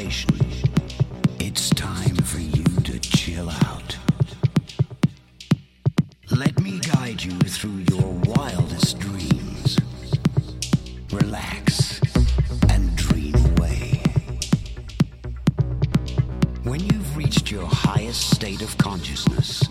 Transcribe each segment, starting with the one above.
generation. It's time for you to chill out. Let me guide you through your wildest dreams. Relax and dream away. When you've reached your highest state of consciousness,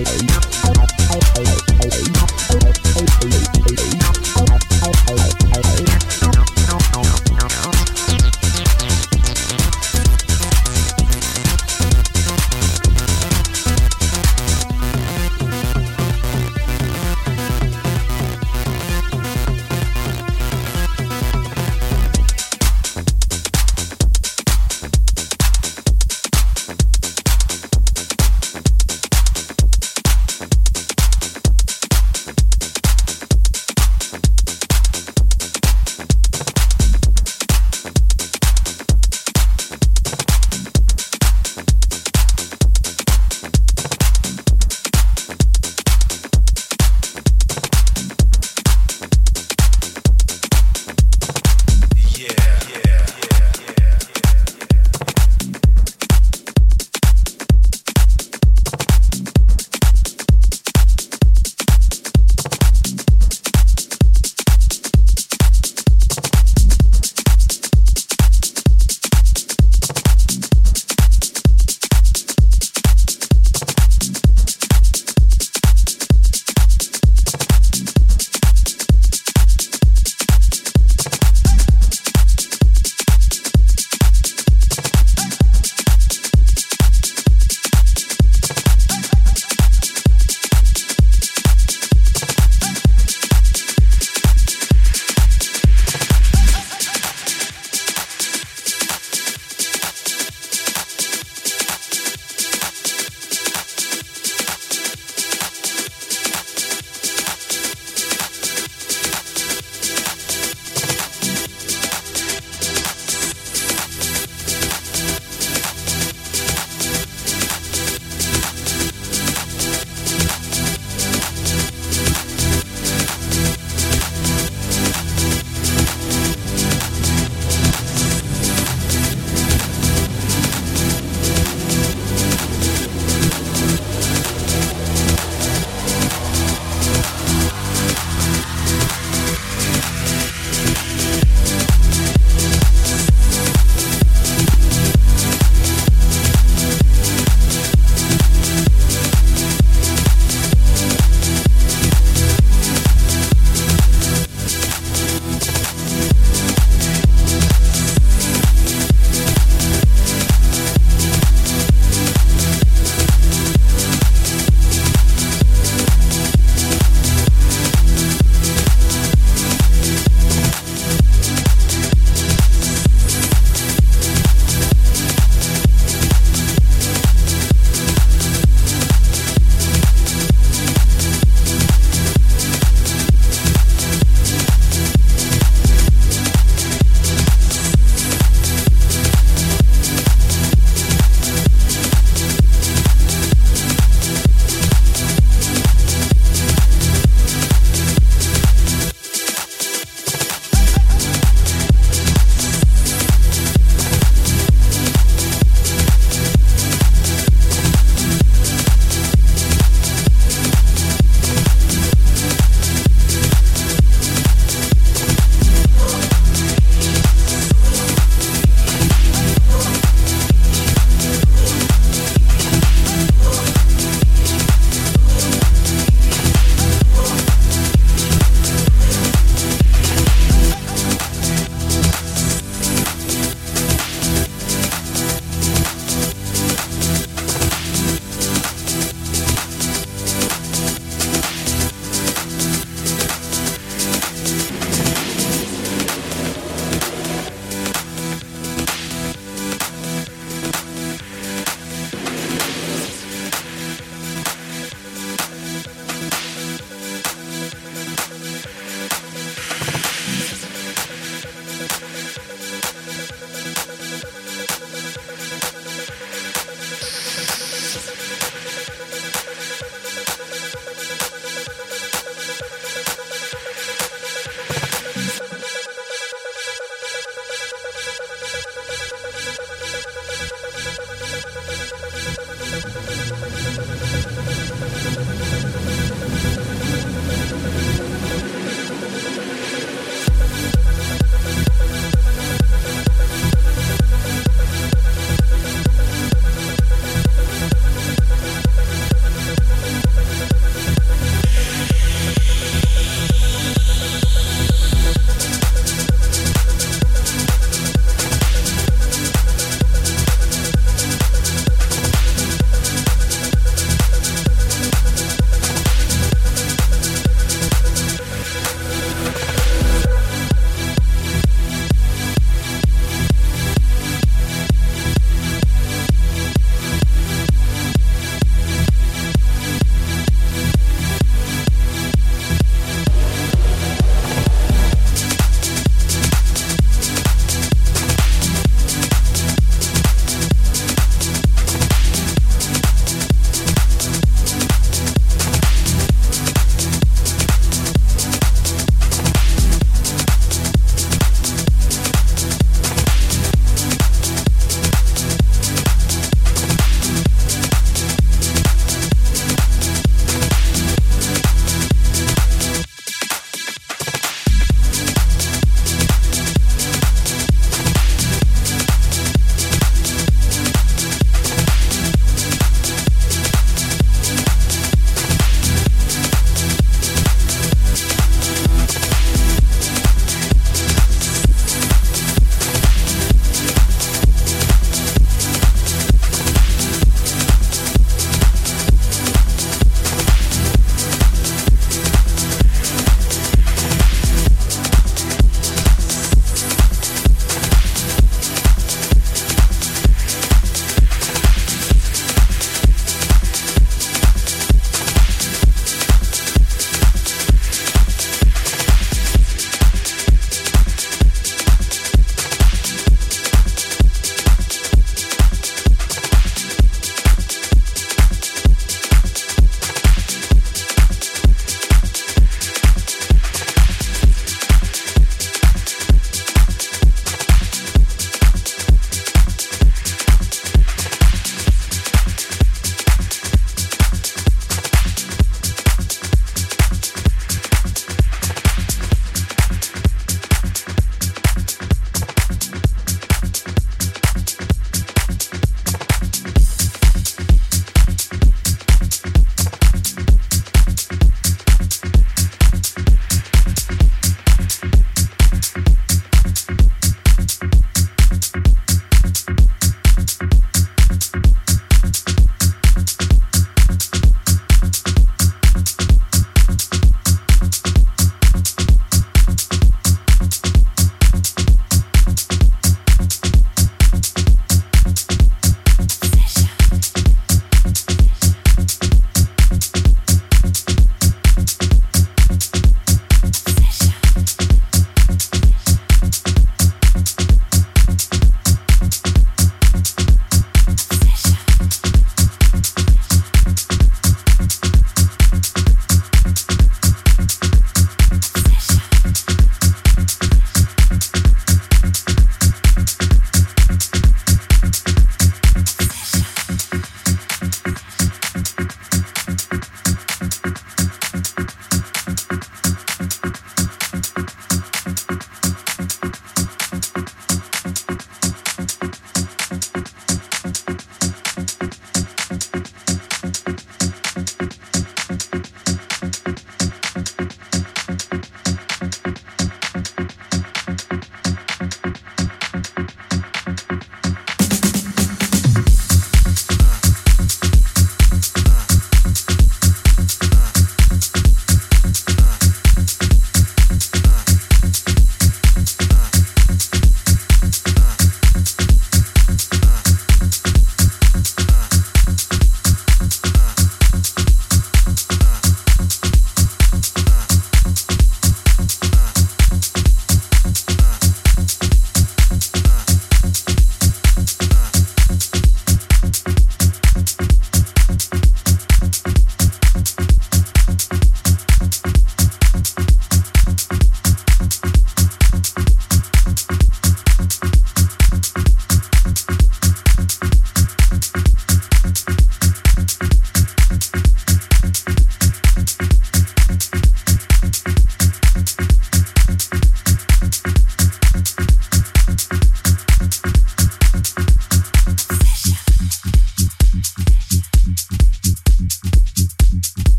Now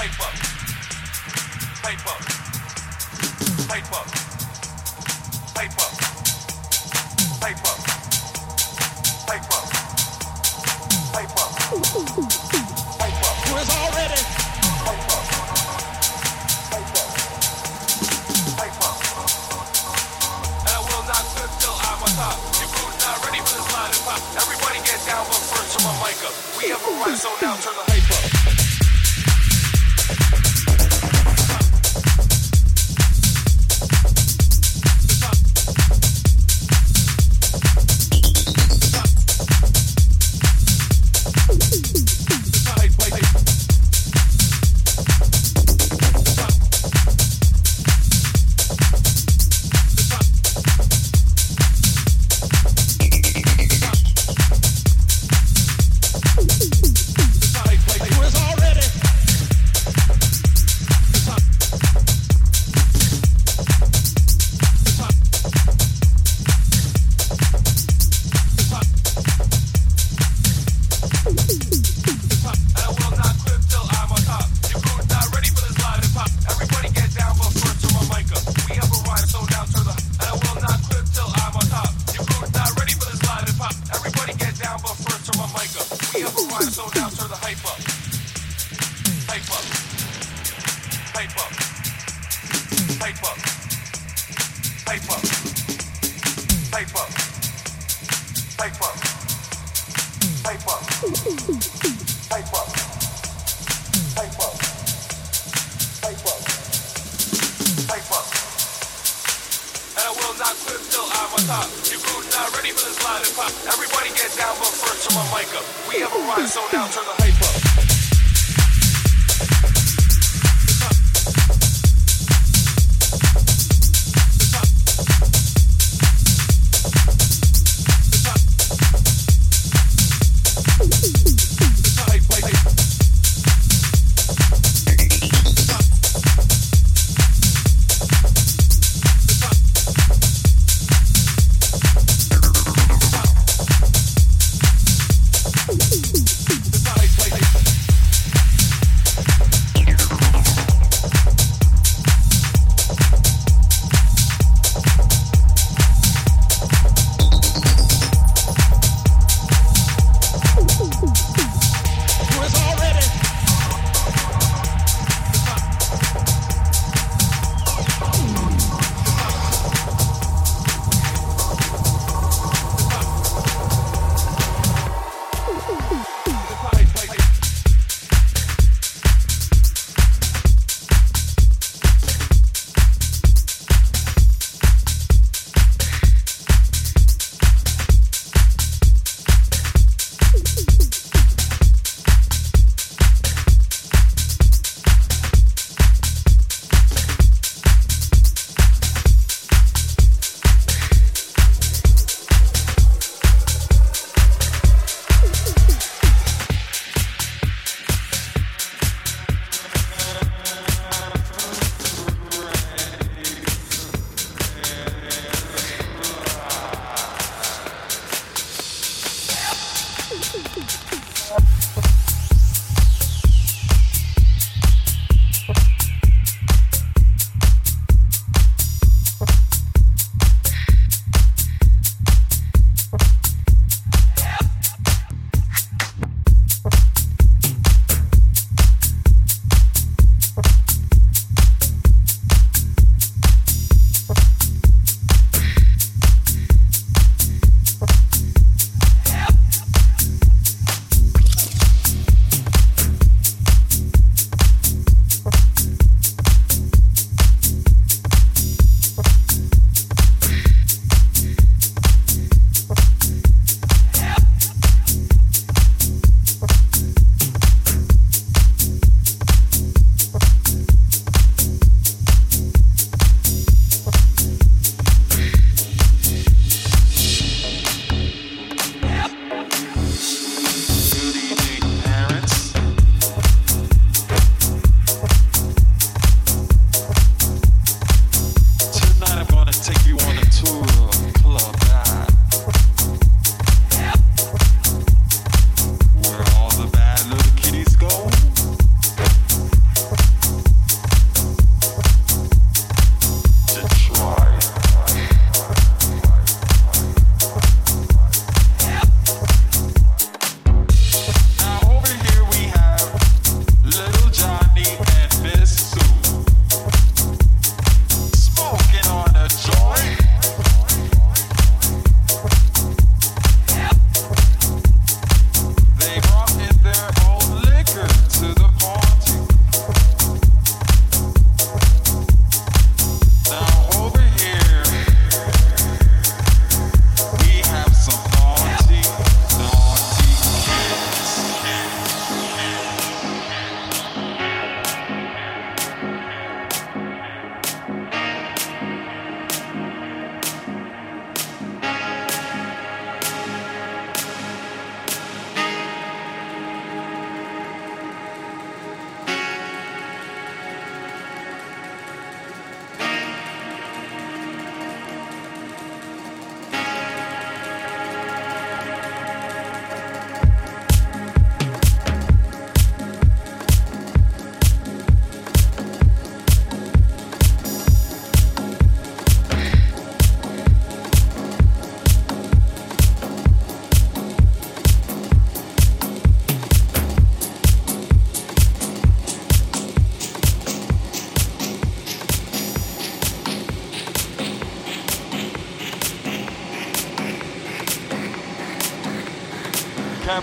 paper, paper.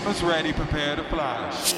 Cameras ready, prepare to fly.